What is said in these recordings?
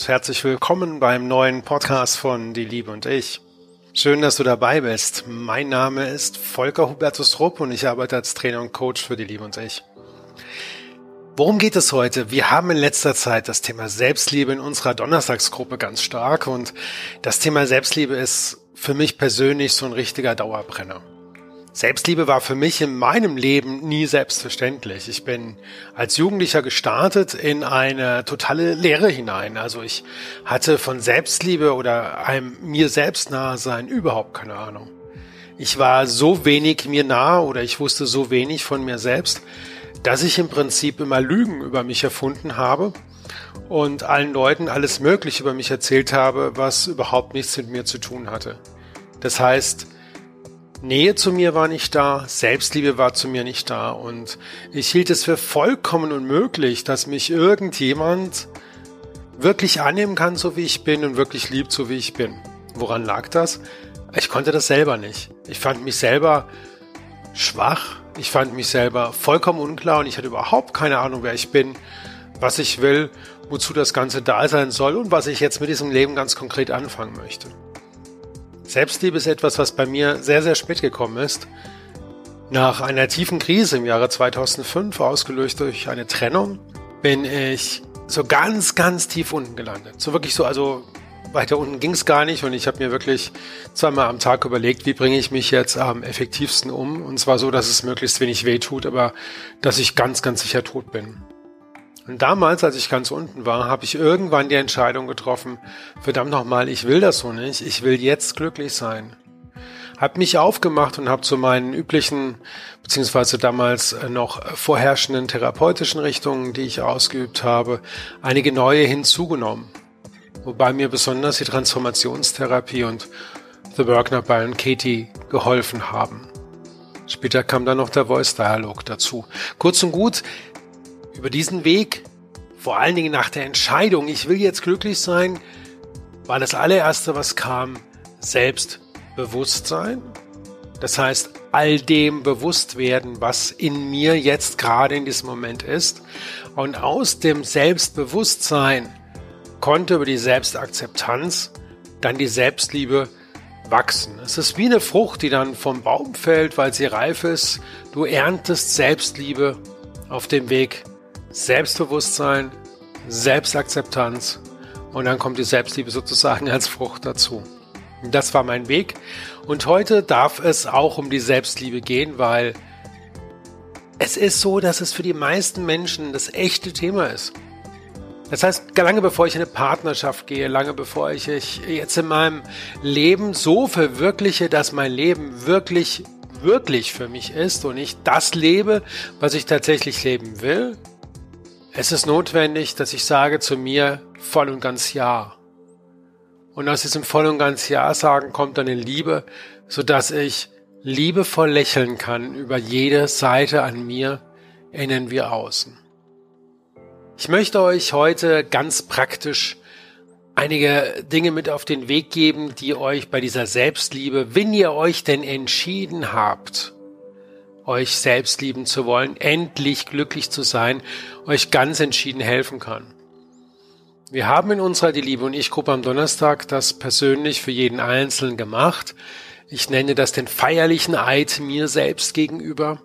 und herzlich willkommen beim neuen Podcast von Die Liebe und ich. Schön, dass du dabei bist. Mein Name ist Volker Hubertus Rupp und ich arbeite als Trainer und Coach für Die Liebe und ich. Worum geht es heute? Wir haben in letzter Zeit das Thema Selbstliebe in unserer Donnerstagsgruppe ganz stark und das Thema Selbstliebe ist für mich persönlich so ein richtiger Dauerbrenner. Selbstliebe war für mich in meinem Leben nie selbstverständlich. Ich bin als Jugendlicher gestartet in eine totale Leere hinein. Also ich hatte von Selbstliebe oder einem mir selbst nahe sein überhaupt keine Ahnung. Ich war so wenig mir nah oder ich wusste so wenig von mir selbst, dass ich im Prinzip immer Lügen über mich erfunden habe und allen Leuten alles Mögliche über mich erzählt habe, was überhaupt nichts mit mir zu tun hatte. Das heißt, Nähe zu mir war nicht da, Selbstliebe war zu mir nicht da und ich hielt es für vollkommen unmöglich, dass mich irgendjemand wirklich annehmen kann, so wie ich bin und wirklich liebt, so wie ich bin. Woran lag das? Ich konnte das selber nicht. Ich fand mich selber schwach, ich fand mich selber vollkommen unklar und ich hatte überhaupt keine Ahnung, wer ich bin, was ich will, wozu das Ganze da sein soll und was ich jetzt mit diesem Leben ganz konkret anfangen möchte. Selbstliebe ist etwas, was bei mir sehr, sehr spät gekommen ist. Nach einer tiefen Krise im Jahre 2005, ausgelöst durch eine Trennung, bin ich so ganz, ganz tief unten gelandet. So wirklich so, also weiter unten ging es gar nicht und ich habe mir wirklich zweimal am Tag überlegt, wie bringe ich mich jetzt am effektivsten um. Und zwar so, dass es möglichst wenig weh tut, aber dass ich ganz, ganz sicher tot bin. Und damals, als ich ganz unten war, habe ich irgendwann die Entscheidung getroffen, verdammt nochmal, ich will das so nicht, ich will jetzt glücklich sein. Hab mich aufgemacht und habe zu meinen üblichen, beziehungsweise damals äh, noch vorherrschenden therapeutischen Richtungen, die ich ausgeübt habe, einige neue hinzugenommen. Wobei mir besonders die Transformationstherapie und The Work Not Byron Katie geholfen haben. Später kam dann noch der Voice Dialog dazu. Kurz und gut, über diesen Weg, vor allen Dingen nach der Entscheidung, ich will jetzt glücklich sein, war das allererste, was kam, Selbstbewusstsein. Das heißt, all dem bewusst werden, was in mir jetzt gerade in diesem Moment ist. Und aus dem Selbstbewusstsein konnte über die Selbstakzeptanz dann die Selbstliebe wachsen. Es ist wie eine Frucht, die dann vom Baum fällt, weil sie reif ist. Du erntest Selbstliebe auf dem Weg Selbstbewusstsein, Selbstakzeptanz und dann kommt die Selbstliebe sozusagen als Frucht dazu. Das war mein Weg und heute darf es auch um die Selbstliebe gehen, weil es ist so, dass es für die meisten Menschen das echte Thema ist. Das heißt, lange bevor ich in eine Partnerschaft gehe, lange bevor ich jetzt in meinem Leben so verwirkliche, dass mein Leben wirklich, wirklich für mich ist und ich das lebe, was ich tatsächlich leben will, es ist notwendig, dass ich sage zu mir voll und ganz Ja. Und aus diesem voll und ganz Ja sagen kommt dann eine Liebe, so dass ich liebevoll lächeln kann über jede Seite an mir, innen wie außen. Ich möchte euch heute ganz praktisch einige Dinge mit auf den Weg geben, die euch bei dieser Selbstliebe, wenn ihr euch denn entschieden habt, euch selbst lieben zu wollen, endlich glücklich zu sein, euch ganz entschieden helfen kann. Wir haben in unserer Die Liebe und ich Gruppe am Donnerstag das persönlich für jeden Einzelnen gemacht. Ich nenne das den feierlichen Eid mir selbst gegenüber.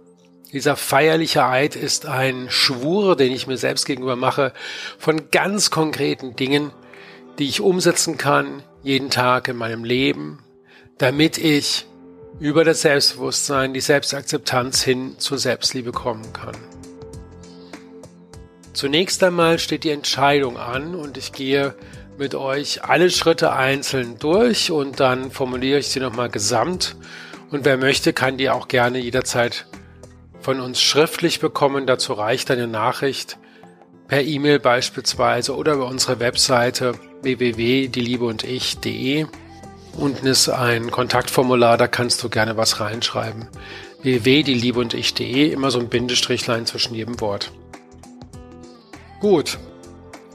Dieser feierliche Eid ist ein Schwur, den ich mir selbst gegenüber mache, von ganz konkreten Dingen, die ich umsetzen kann, jeden Tag in meinem Leben, damit ich über das Selbstbewusstsein, die Selbstakzeptanz hin zur Selbstliebe kommen kann. Zunächst einmal steht die Entscheidung an und ich gehe mit euch alle Schritte einzeln durch und dann formuliere ich sie nochmal gesamt. Und wer möchte, kann die auch gerne jederzeit von uns schriftlich bekommen. Dazu reicht eine Nachricht per E-Mail beispielsweise oder über unsere Webseite www.dieliebeundich.de. Unten ist ein Kontaktformular, da kannst du gerne was reinschreiben. www.dieliebe immer so ein Bindestrichlein zwischen jedem Wort. Gut.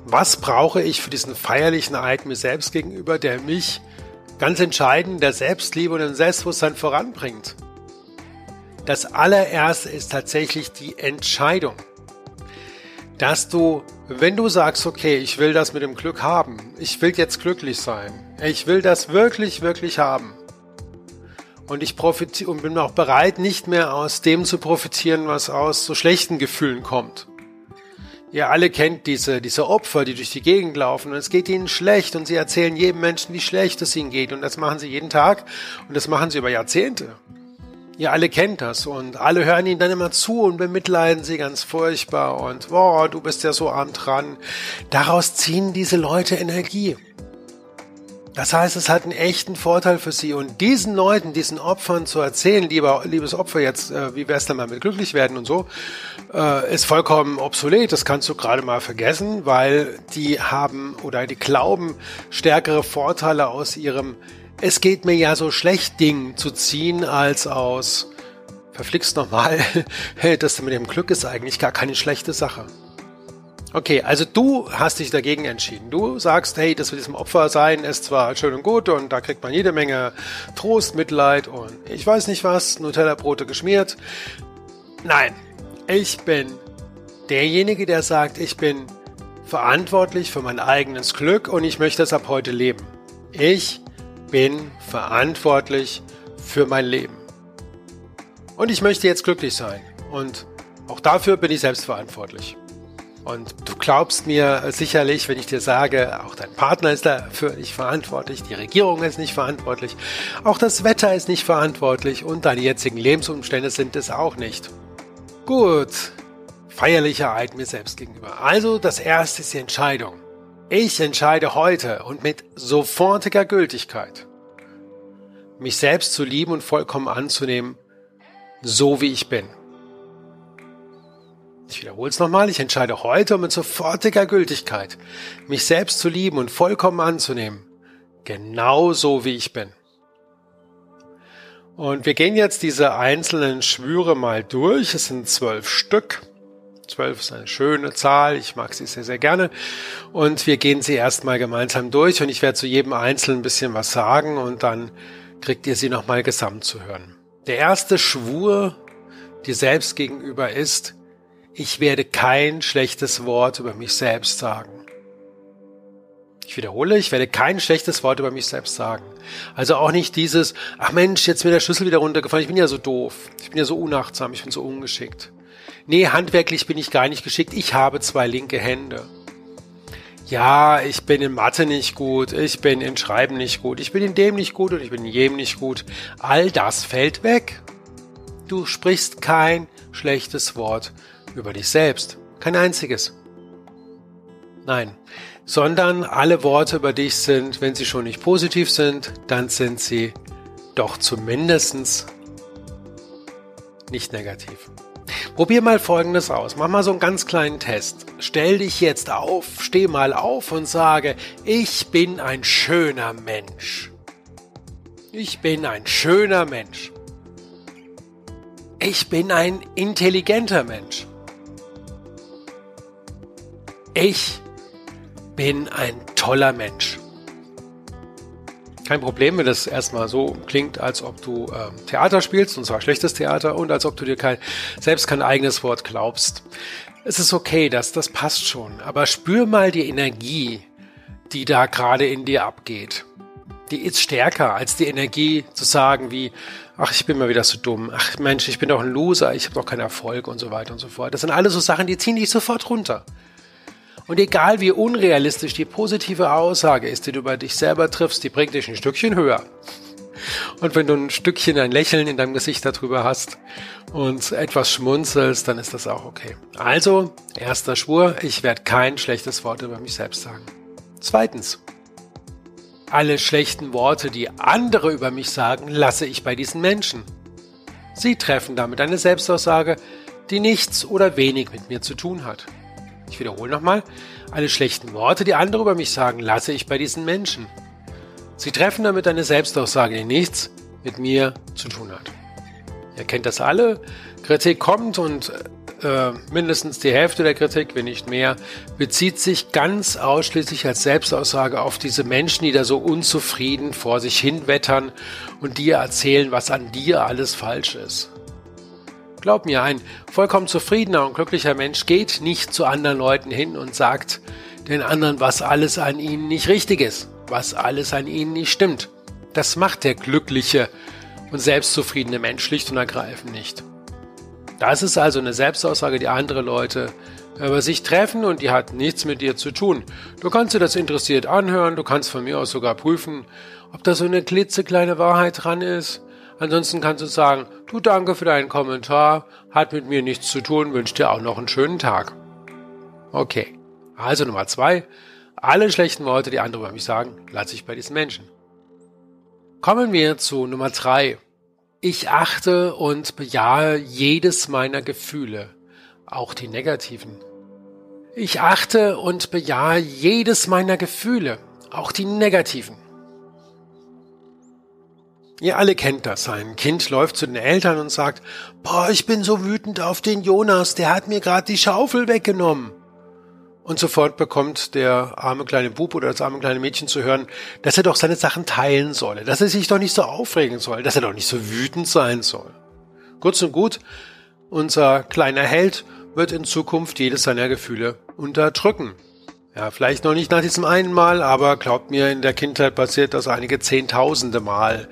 Was brauche ich für diesen feierlichen Eid mir selbst gegenüber, der mich ganz entscheidend der Selbstliebe und dem Selbstbewusstsein voranbringt? Das allererste ist tatsächlich die Entscheidung. dass du, wenn du sagst, okay, ich will das mit dem Glück haben, ich will jetzt glücklich sein, ich will das wirklich, wirklich haben, und ich profitiere und bin auch bereit, nicht mehr aus dem zu profitieren, was aus so schlechten Gefühlen kommt. Ihr alle kennt diese, diese Opfer, die durch die Gegend laufen und es geht ihnen schlecht und sie erzählen jedem Menschen, wie schlecht es ihnen geht und das machen sie jeden Tag und das machen sie über Jahrzehnte. Ihr alle kennt das und alle hören ihnen dann immer zu und bemitleiden sie ganz furchtbar und boah, du bist ja so arm dran. Daraus ziehen diese Leute Energie. Das heißt, es hat einen echten Vorteil für sie. Und diesen Leuten, diesen Opfern zu erzählen, lieber, liebes Opfer, jetzt, äh, wie wär's denn mal mit glücklich werden und so, äh, ist vollkommen obsolet. Das kannst du gerade mal vergessen, weil die haben oder die glauben, stärkere Vorteile aus ihrem Es geht mir ja so schlecht Ding zu ziehen, als aus verflixt nochmal, hey, das mit dem Glück ist eigentlich gar keine schlechte Sache. Okay, also du hast dich dagegen entschieden. Du sagst, hey, das mit diesem Opfer sein ist zwar schön und gut und da kriegt man jede Menge Trost, Mitleid und ich weiß nicht was, Nutella-Brote geschmiert. Nein, ich bin derjenige, der sagt, ich bin verantwortlich für mein eigenes Glück und ich möchte es ab heute leben. Ich bin verantwortlich für mein Leben. Und ich möchte jetzt glücklich sein. Und auch dafür bin ich selbst verantwortlich. Und du glaubst mir sicherlich, wenn ich dir sage, auch dein Partner ist dafür nicht verantwortlich, die Regierung ist nicht verantwortlich, auch das Wetter ist nicht verantwortlich und deine jetzigen Lebensumstände sind es auch nicht. Gut, feierlicher Eid mir selbst gegenüber. Also das erste ist die Entscheidung. Ich entscheide heute und mit sofortiger Gültigkeit, mich selbst zu lieben und vollkommen anzunehmen, so wie ich bin. Ich wiederhole es nochmal, ich entscheide heute mit sofortiger Gültigkeit, mich selbst zu lieben und vollkommen anzunehmen, genauso wie ich bin. Und wir gehen jetzt diese einzelnen Schwüre mal durch. Es sind zwölf Stück. Zwölf ist eine schöne Zahl. Ich mag sie sehr, sehr gerne. Und wir gehen sie erstmal gemeinsam durch und ich werde zu jedem Einzelnen ein bisschen was sagen und dann kriegt ihr sie nochmal gesamt zu hören. Der erste Schwur dir selbst gegenüber ist, ich werde kein schlechtes Wort über mich selbst sagen. Ich wiederhole, ich werde kein schlechtes Wort über mich selbst sagen. Also auch nicht dieses, ach Mensch, jetzt mir der Schlüssel wieder runtergefallen, ich bin ja so doof, ich bin ja so unachtsam, ich bin so ungeschickt. Nee, handwerklich bin ich gar nicht geschickt, ich habe zwei linke Hände. Ja, ich bin in Mathe nicht gut, ich bin in Schreiben nicht gut, ich bin in dem nicht gut und ich bin in jedem nicht gut. All das fällt weg. Du sprichst kein schlechtes Wort über dich selbst. Kein einziges. Nein, sondern alle Worte über dich sind, wenn sie schon nicht positiv sind, dann sind sie doch zumindestens nicht negativ. Probier mal Folgendes aus. Mach mal so einen ganz kleinen Test. Stell dich jetzt auf, steh mal auf und sage, ich bin ein schöner Mensch. Ich bin ein schöner Mensch. Ich bin ein intelligenter Mensch. Ich bin ein toller Mensch. Kein Problem, wenn das erstmal so klingt, als ob du ähm, Theater spielst, und zwar schlechtes Theater, und als ob du dir kein, selbst kein eigenes Wort glaubst. Es ist okay, das, das passt schon, aber spür mal die Energie, die da gerade in dir abgeht. Die ist stärker als die Energie zu sagen wie, ach, ich bin mal wieder so dumm, ach Mensch, ich bin doch ein Loser, ich habe doch keinen Erfolg und so weiter und so fort. Das sind alles so Sachen, die ziehen dich sofort runter. Und egal wie unrealistisch die positive Aussage ist, die du über dich selber triffst, die bringt dich ein Stückchen höher. Und wenn du ein Stückchen ein Lächeln in deinem Gesicht darüber hast und etwas schmunzelst, dann ist das auch okay. Also, erster Schwur, ich werde kein schlechtes Wort über mich selbst sagen. Zweitens, alle schlechten Worte, die andere über mich sagen, lasse ich bei diesen Menschen. Sie treffen damit eine Selbstaussage, die nichts oder wenig mit mir zu tun hat. Ich wiederhole nochmal, alle schlechten Worte, die andere über mich sagen, lasse ich bei diesen Menschen. Sie treffen damit eine Selbstaussage, die nichts mit mir zu tun hat. Ihr kennt das alle. Kritik kommt und äh, mindestens die Hälfte der Kritik, wenn nicht mehr, bezieht sich ganz ausschließlich als Selbstaussage auf diese Menschen, die da so unzufrieden vor sich hinwettern und dir erzählen, was an dir alles falsch ist. Glaub mir, ein vollkommen zufriedener und glücklicher Mensch geht nicht zu anderen Leuten hin und sagt den anderen, was alles an ihnen nicht richtig ist, was alles an ihnen nicht stimmt. Das macht der glückliche und selbstzufriedene Mensch schlicht und ergreifend nicht. Das ist also eine Selbstaussage, die andere Leute über sich treffen und die hat nichts mit dir zu tun. Du kannst dir das interessiert anhören, du kannst von mir aus sogar prüfen, ob da so eine klitzekleine Wahrheit dran ist. Ansonsten kannst du sagen, du danke für deinen Kommentar, hat mit mir nichts zu tun, wünsche dir auch noch einen schönen Tag. Okay, also Nummer zwei, alle schlechten Worte, die andere über mich sagen, lasse ich bei diesen Menschen. Kommen wir zu Nummer drei. Ich achte und bejahe jedes meiner Gefühle, auch die negativen. Ich achte und bejahe jedes meiner Gefühle, auch die negativen. Ihr alle kennt das. Ein Kind läuft zu den Eltern und sagt, boah, ich bin so wütend auf den Jonas, der hat mir gerade die Schaufel weggenommen. Und sofort bekommt der arme kleine Bub oder das arme kleine Mädchen zu hören, dass er doch seine Sachen teilen solle, dass er sich doch nicht so aufregen soll, dass er doch nicht so wütend sein soll. Kurz und gut, unser kleiner Held wird in Zukunft jedes seiner Gefühle unterdrücken. Ja, vielleicht noch nicht nach diesem einen Mal, aber glaubt mir, in der Kindheit passiert das einige Zehntausende Mal.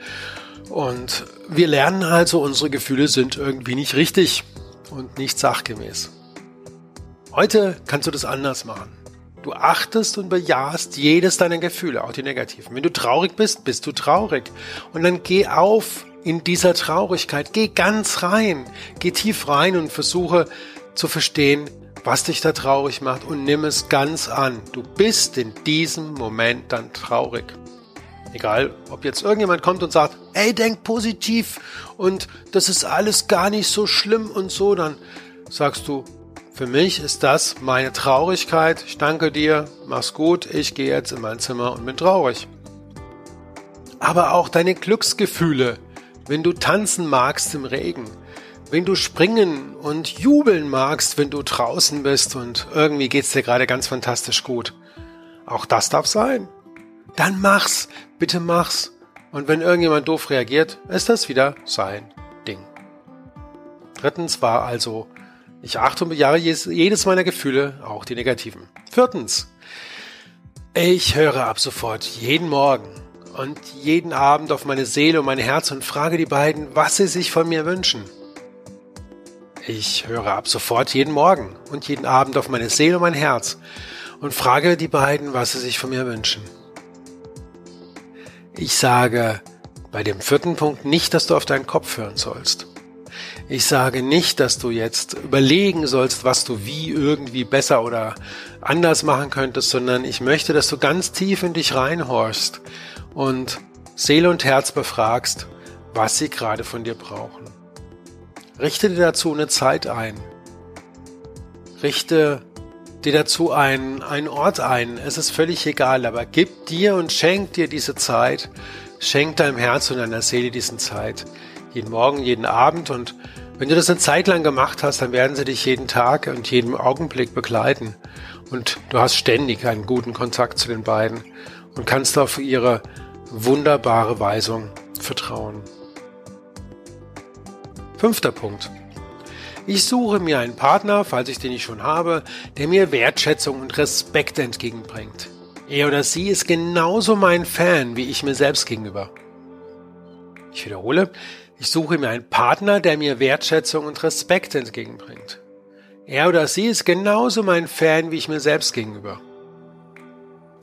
Und wir lernen also, unsere Gefühle sind irgendwie nicht richtig und nicht sachgemäß. Heute kannst du das anders machen. Du achtest und bejahst jedes deiner Gefühle, auch die negativen. Wenn du traurig bist, bist du traurig. Und dann geh auf in dieser Traurigkeit. Geh ganz rein. Geh tief rein und versuche zu verstehen, was dich da traurig macht und nimm es ganz an. Du bist in diesem Moment dann traurig. Egal, ob jetzt irgendjemand kommt und sagt, ey, denk positiv und das ist alles gar nicht so schlimm und so, dann sagst du, für mich ist das meine Traurigkeit. Ich danke dir, mach's gut, ich gehe jetzt in mein Zimmer und bin traurig. Aber auch deine Glücksgefühle, wenn du tanzen magst im Regen, wenn du springen und jubeln magst, wenn du draußen bist und irgendwie geht's dir gerade ganz fantastisch gut. Auch das darf sein. Dann mach's, bitte mach's. Und wenn irgendjemand doof reagiert, ist das wieder sein Ding. Drittens war also, ich achte und bejahe jedes meiner Gefühle, auch die negativen. Viertens, ich höre ab sofort jeden Morgen und jeden Abend auf meine Seele und mein Herz und frage die beiden, was sie sich von mir wünschen. Ich höre ab sofort jeden Morgen und jeden Abend auf meine Seele und mein Herz und frage die beiden, was sie sich von mir wünschen. Ich sage bei dem vierten Punkt nicht, dass du auf deinen Kopf hören sollst. Ich sage nicht, dass du jetzt überlegen sollst, was du wie irgendwie besser oder anders machen könntest, sondern ich möchte, dass du ganz tief in dich reinhorchst und Seele und Herz befragst, was sie gerade von dir brauchen. Richte dir dazu eine Zeit ein. Richte dir dazu einen, einen Ort ein. Es ist völlig egal, aber gib dir und schenk dir diese Zeit. Schenk deinem Herz und deiner Seele diesen Zeit. Jeden Morgen, jeden Abend. Und wenn du das eine Zeit lang gemacht hast, dann werden sie dich jeden Tag und jeden Augenblick begleiten. Und du hast ständig einen guten Kontakt zu den beiden und kannst auf ihre wunderbare Weisung vertrauen. Fünfter Punkt. Ich suche mir einen Partner, falls ich den nicht schon habe, der mir Wertschätzung und Respekt entgegenbringt. Er oder sie ist genauso mein Fan wie ich mir selbst gegenüber. Ich wiederhole, ich suche mir einen Partner, der mir Wertschätzung und Respekt entgegenbringt. Er oder sie ist genauso mein Fan wie ich mir selbst gegenüber.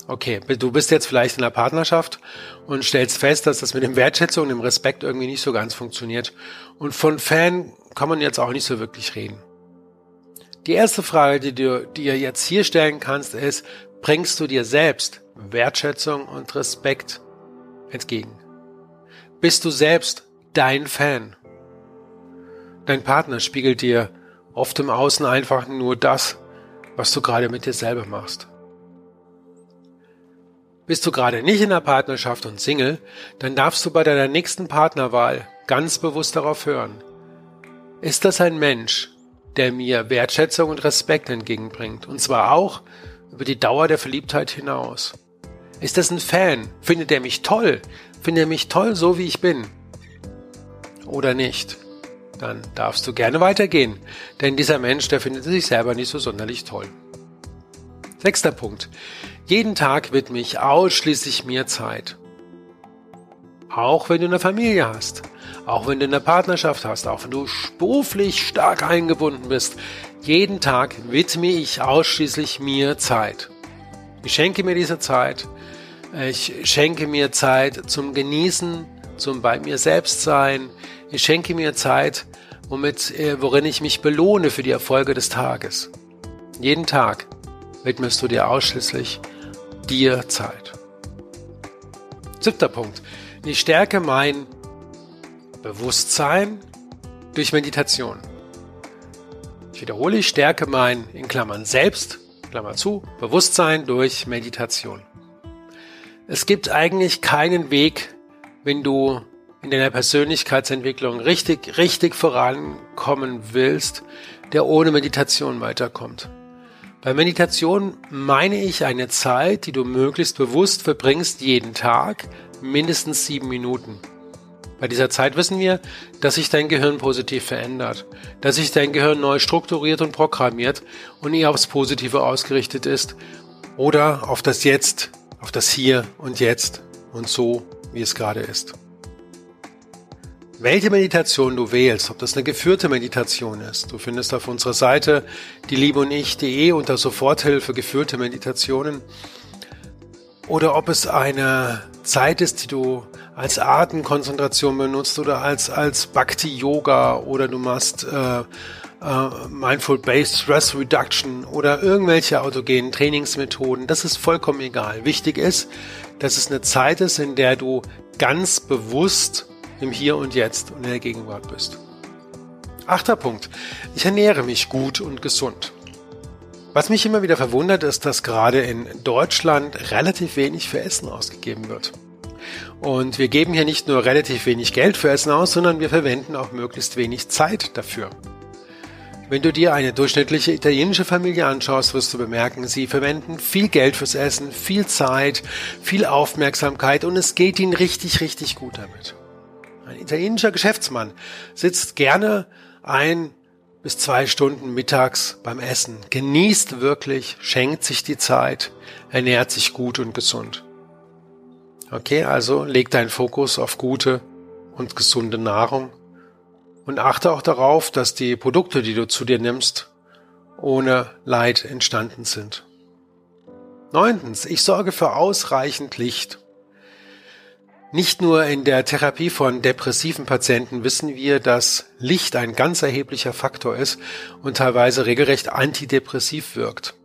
Okay, du bist jetzt vielleicht in einer Partnerschaft und stellst fest, dass das mit dem Wertschätzung und dem Respekt irgendwie nicht so ganz funktioniert. Und von Fan kann man jetzt auch nicht so wirklich reden. Die erste Frage, die du dir jetzt hier stellen kannst, ist, bringst du dir selbst Wertschätzung und Respekt entgegen? Bist du selbst dein Fan? Dein Partner spiegelt dir oft im Außen einfach nur das, was du gerade mit dir selber machst. Bist du gerade nicht in der Partnerschaft und Single, dann darfst du bei deiner nächsten Partnerwahl ganz bewusst darauf hören. Ist das ein Mensch, der mir Wertschätzung und Respekt entgegenbringt, und zwar auch über die Dauer der Verliebtheit hinaus? Ist das ein Fan? Findet er mich toll? Findet er mich toll, so wie ich bin? Oder nicht? dann darfst du gerne weitergehen, denn dieser Mensch, der findet sich selber nicht so sonderlich toll. Sechster Punkt. Jeden Tag widme ich ausschließlich mir Zeit. Auch wenn du eine Familie hast, auch wenn du eine Partnerschaft hast, auch wenn du beruflich stark eingebunden bist, jeden Tag widme ich ausschließlich mir Zeit. Ich schenke mir diese Zeit. Ich schenke mir Zeit zum Genießen, zum bei mir selbst sein. Ich schenke mir Zeit, womit, äh, worin ich mich belohne für die Erfolge des Tages. Jeden Tag widmest du dir ausschließlich dir Zeit. Siebter Punkt. Ich stärke mein Bewusstsein durch Meditation. Ich wiederhole, ich stärke mein, in Klammern selbst, Klammer zu, Bewusstsein durch Meditation. Es gibt eigentlich keinen Weg, wenn du in deiner Persönlichkeitsentwicklung richtig, richtig vorankommen willst, der ohne Meditation weiterkommt. Bei Meditation meine ich eine Zeit, die du möglichst bewusst verbringst jeden Tag, mindestens sieben Minuten. Bei dieser Zeit wissen wir, dass sich dein Gehirn positiv verändert, dass sich dein Gehirn neu strukturiert und programmiert und eher aufs Positive ausgerichtet ist oder auf das Jetzt, auf das Hier und Jetzt und so, wie es gerade ist. Welche Meditation du wählst, ob das eine geführte Meditation ist, du findest auf unserer Seite die Liebe und ich.de unter Soforthilfe geführte Meditationen. Oder ob es eine Zeit ist, die du als Atemkonzentration benutzt oder als, als Bhakti-Yoga oder du machst äh, äh, Mindful-Based Stress Reduction oder irgendwelche autogenen Trainingsmethoden, das ist vollkommen egal. Wichtig ist, dass es eine Zeit ist, in der du ganz bewusst im Hier und Jetzt und in der Gegenwart bist. Achter Punkt. Ich ernähre mich gut und gesund. Was mich immer wieder verwundert, ist, dass gerade in Deutschland relativ wenig für Essen ausgegeben wird. Und wir geben hier nicht nur relativ wenig Geld für Essen aus, sondern wir verwenden auch möglichst wenig Zeit dafür. Wenn du dir eine durchschnittliche italienische Familie anschaust, wirst du bemerken, sie verwenden viel Geld fürs Essen, viel Zeit, viel Aufmerksamkeit und es geht ihnen richtig, richtig gut damit. Ein italienischer Geschäftsmann sitzt gerne ein bis zwei Stunden mittags beim Essen, genießt wirklich, schenkt sich die Zeit, ernährt sich gut und gesund. Okay, also leg deinen Fokus auf gute und gesunde Nahrung und achte auch darauf, dass die Produkte, die du zu dir nimmst, ohne Leid entstanden sind. Neuntens, ich sorge für ausreichend Licht. Nicht nur in der Therapie von depressiven Patienten wissen wir, dass Licht ein ganz erheblicher Faktor ist und teilweise regelrecht antidepressiv wirkt.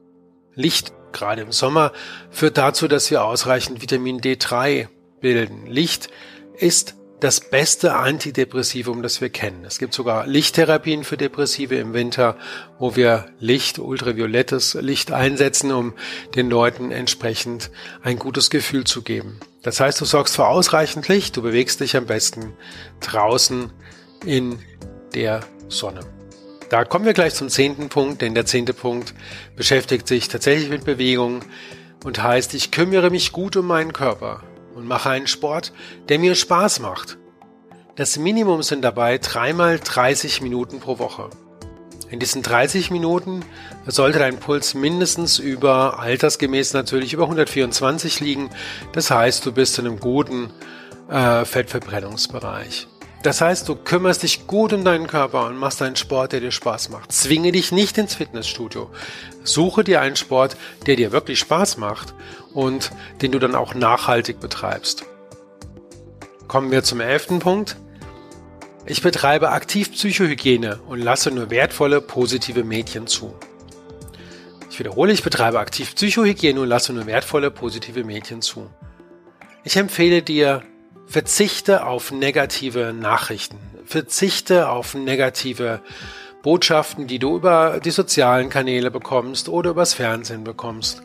Licht, gerade im Sommer, führt dazu, dass wir ausreichend Vitamin D3 bilden. Licht ist das beste Antidepressivum, das wir kennen. Es gibt sogar Lichttherapien für Depressive im Winter, wo wir Licht, ultraviolettes Licht einsetzen, um den Leuten entsprechend ein gutes Gefühl zu geben. Das heißt, du sorgst für ausreichend Licht, du bewegst dich am besten draußen in der Sonne. Da kommen wir gleich zum zehnten Punkt, denn der zehnte Punkt beschäftigt sich tatsächlich mit Bewegung und heißt, ich kümmere mich gut um meinen Körper und mache einen Sport, der mir Spaß macht. Das Minimum sind dabei dreimal 30 Minuten pro Woche. In diesen 30 Minuten sollte dein Puls mindestens über, altersgemäß natürlich, über 124 liegen. Das heißt, du bist in einem guten äh, Fettverbrennungsbereich. Das heißt, du kümmerst dich gut um deinen Körper und machst einen Sport, der dir Spaß macht. Zwinge dich nicht ins Fitnessstudio. Suche dir einen Sport, der dir wirklich Spaß macht und den du dann auch nachhaltig betreibst. Kommen wir zum elften Punkt. Ich betreibe aktiv Psychohygiene und lasse nur wertvolle, positive Mädchen zu. Ich wiederhole, ich betreibe aktiv Psychohygiene und lasse nur wertvolle, positive Mädchen zu. Ich empfehle dir, verzichte auf negative Nachrichten, verzichte auf negative Botschaften, die du über die sozialen Kanäle bekommst oder übers Fernsehen bekommst.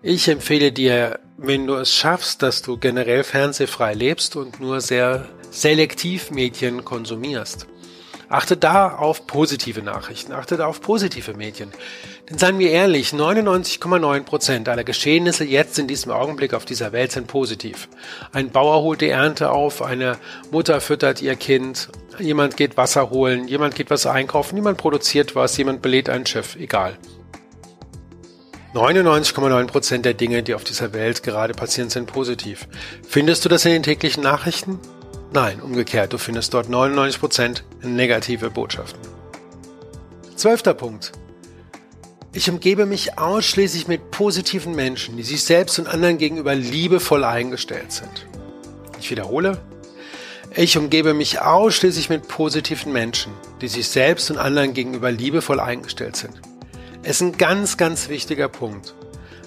Ich empfehle dir, wenn du es schaffst, dass du generell fernsehfrei lebst und nur sehr selektiv Medien konsumierst. Achte da auf positive Nachrichten, achte da auf positive Medien. Denn seien wir ehrlich, 99,9 Prozent aller Geschehnisse jetzt in diesem Augenblick auf dieser Welt sind positiv. Ein Bauer holt die Ernte auf, eine Mutter füttert ihr Kind, Jemand geht Wasser holen, jemand geht was einkaufen, jemand produziert was, jemand belädt ein Schiff, egal. 99,9% der Dinge, die auf dieser Welt gerade passieren, sind positiv. Findest du das in den täglichen Nachrichten? Nein, umgekehrt, du findest dort 99% negative Botschaften. Zwölfter Punkt. Ich umgebe mich ausschließlich mit positiven Menschen, die sich selbst und anderen gegenüber liebevoll eingestellt sind. Ich wiederhole. Ich umgebe mich ausschließlich mit positiven Menschen, die sich selbst und anderen gegenüber liebevoll eingestellt sind. Es ist ein ganz, ganz wichtiger Punkt.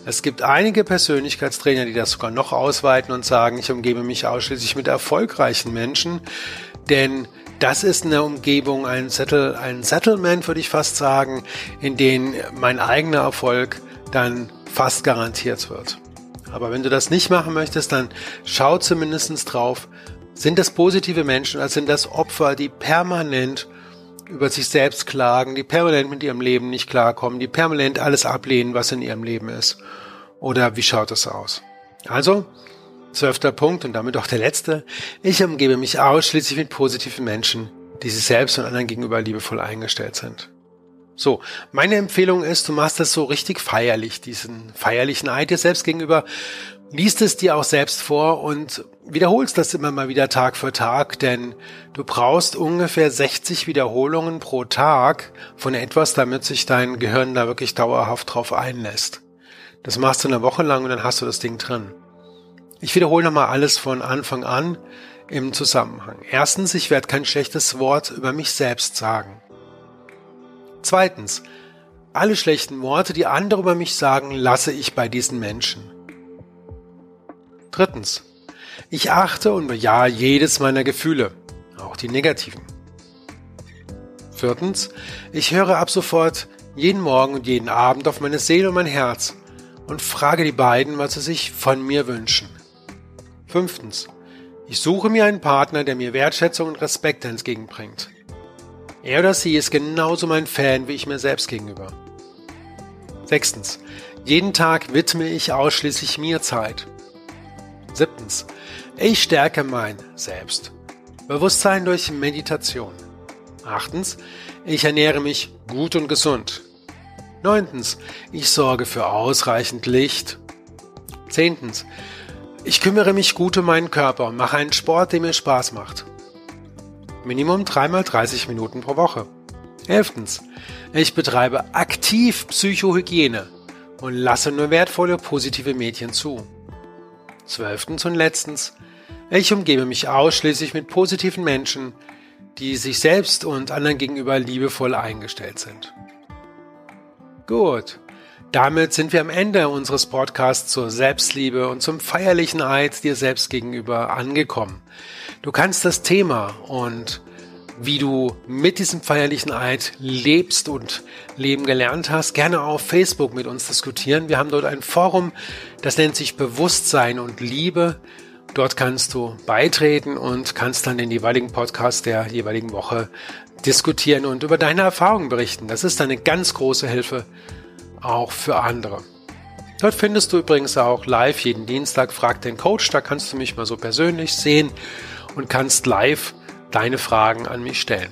Es gibt einige Persönlichkeitstrainer, die das sogar noch ausweiten und sagen, ich umgebe mich ausschließlich mit erfolgreichen Menschen, denn das ist eine Umgebung, ein, Settle, ein Settlement, würde ich fast sagen, in dem mein eigener Erfolg dann fast garantiert wird. Aber wenn du das nicht machen möchtest, dann schau zumindest drauf, sind das positive Menschen oder sind das Opfer, die permanent über sich selbst klagen, die permanent mit ihrem Leben nicht klarkommen, die permanent alles ablehnen, was in ihrem Leben ist? Oder wie schaut es aus? Also, zwölfter Punkt und damit auch der letzte. Ich umgebe mich ausschließlich mit positiven Menschen, die sich selbst und anderen gegenüber liebevoll eingestellt sind. So, meine Empfehlung ist, du machst das so richtig feierlich, diesen feierlichen Eid dir selbst gegenüber, liest es dir auch selbst vor und wiederholst das immer mal wieder Tag für Tag, denn du brauchst ungefähr 60 Wiederholungen pro Tag von etwas, damit sich dein Gehirn da wirklich dauerhaft drauf einlässt. Das machst du eine Woche lang und dann hast du das Ding drin. Ich wiederhole nochmal alles von Anfang an im Zusammenhang. Erstens, ich werde kein schlechtes Wort über mich selbst sagen. Zweitens, alle schlechten Worte, die andere über mich sagen, lasse ich bei diesen Menschen. Drittens, ich achte und bejahe jedes meiner Gefühle, auch die negativen. Viertens, ich höre ab sofort jeden Morgen und jeden Abend auf meine Seele und mein Herz und frage die beiden, was sie sich von mir wünschen. Fünftens, ich suche mir einen Partner, der mir Wertschätzung und Respekt entgegenbringt. Er oder sie ist genauso mein Fan wie ich mir selbst gegenüber. Sechstens. Jeden Tag widme ich ausschließlich mir Zeit. Siebtens. Ich stärke mein Selbst. Bewusstsein durch Meditation. Achtens. Ich ernähre mich gut und gesund. Neuntens. Ich sorge für ausreichend Licht. Zehntens. Ich kümmere mich gut um meinen Körper und mache einen Sport, der mir Spaß macht. Minimum dreimal 30 Minuten pro Woche. Elftens. Ich betreibe aktiv Psychohygiene und lasse nur wertvolle positive Mädchen zu. Zwölftens und letztens. Ich umgebe mich ausschließlich mit positiven Menschen, die sich selbst und anderen gegenüber liebevoll eingestellt sind. Gut. Damit sind wir am Ende unseres Podcasts zur Selbstliebe und zum feierlichen Eid dir selbst gegenüber angekommen. Du kannst das Thema und wie du mit diesem feierlichen Eid lebst und leben gelernt hast, gerne auf Facebook mit uns diskutieren. Wir haben dort ein Forum, das nennt sich Bewusstsein und Liebe. Dort kannst du beitreten und kannst dann den jeweiligen Podcast der jeweiligen Woche diskutieren und über deine Erfahrungen berichten. Das ist eine ganz große Hilfe auch für andere. Dort findest du übrigens auch live jeden Dienstag Frag den Coach. Da kannst du mich mal so persönlich sehen und kannst live deine Fragen an mich stellen.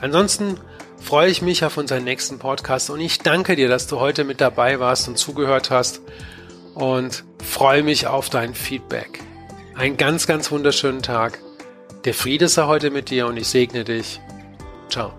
Ansonsten freue ich mich auf unseren nächsten Podcast und ich danke dir, dass du heute mit dabei warst und zugehört hast und freue mich auf dein Feedback. Einen ganz, ganz wunderschönen Tag. Der Friede sei heute mit dir und ich segne dich. Ciao.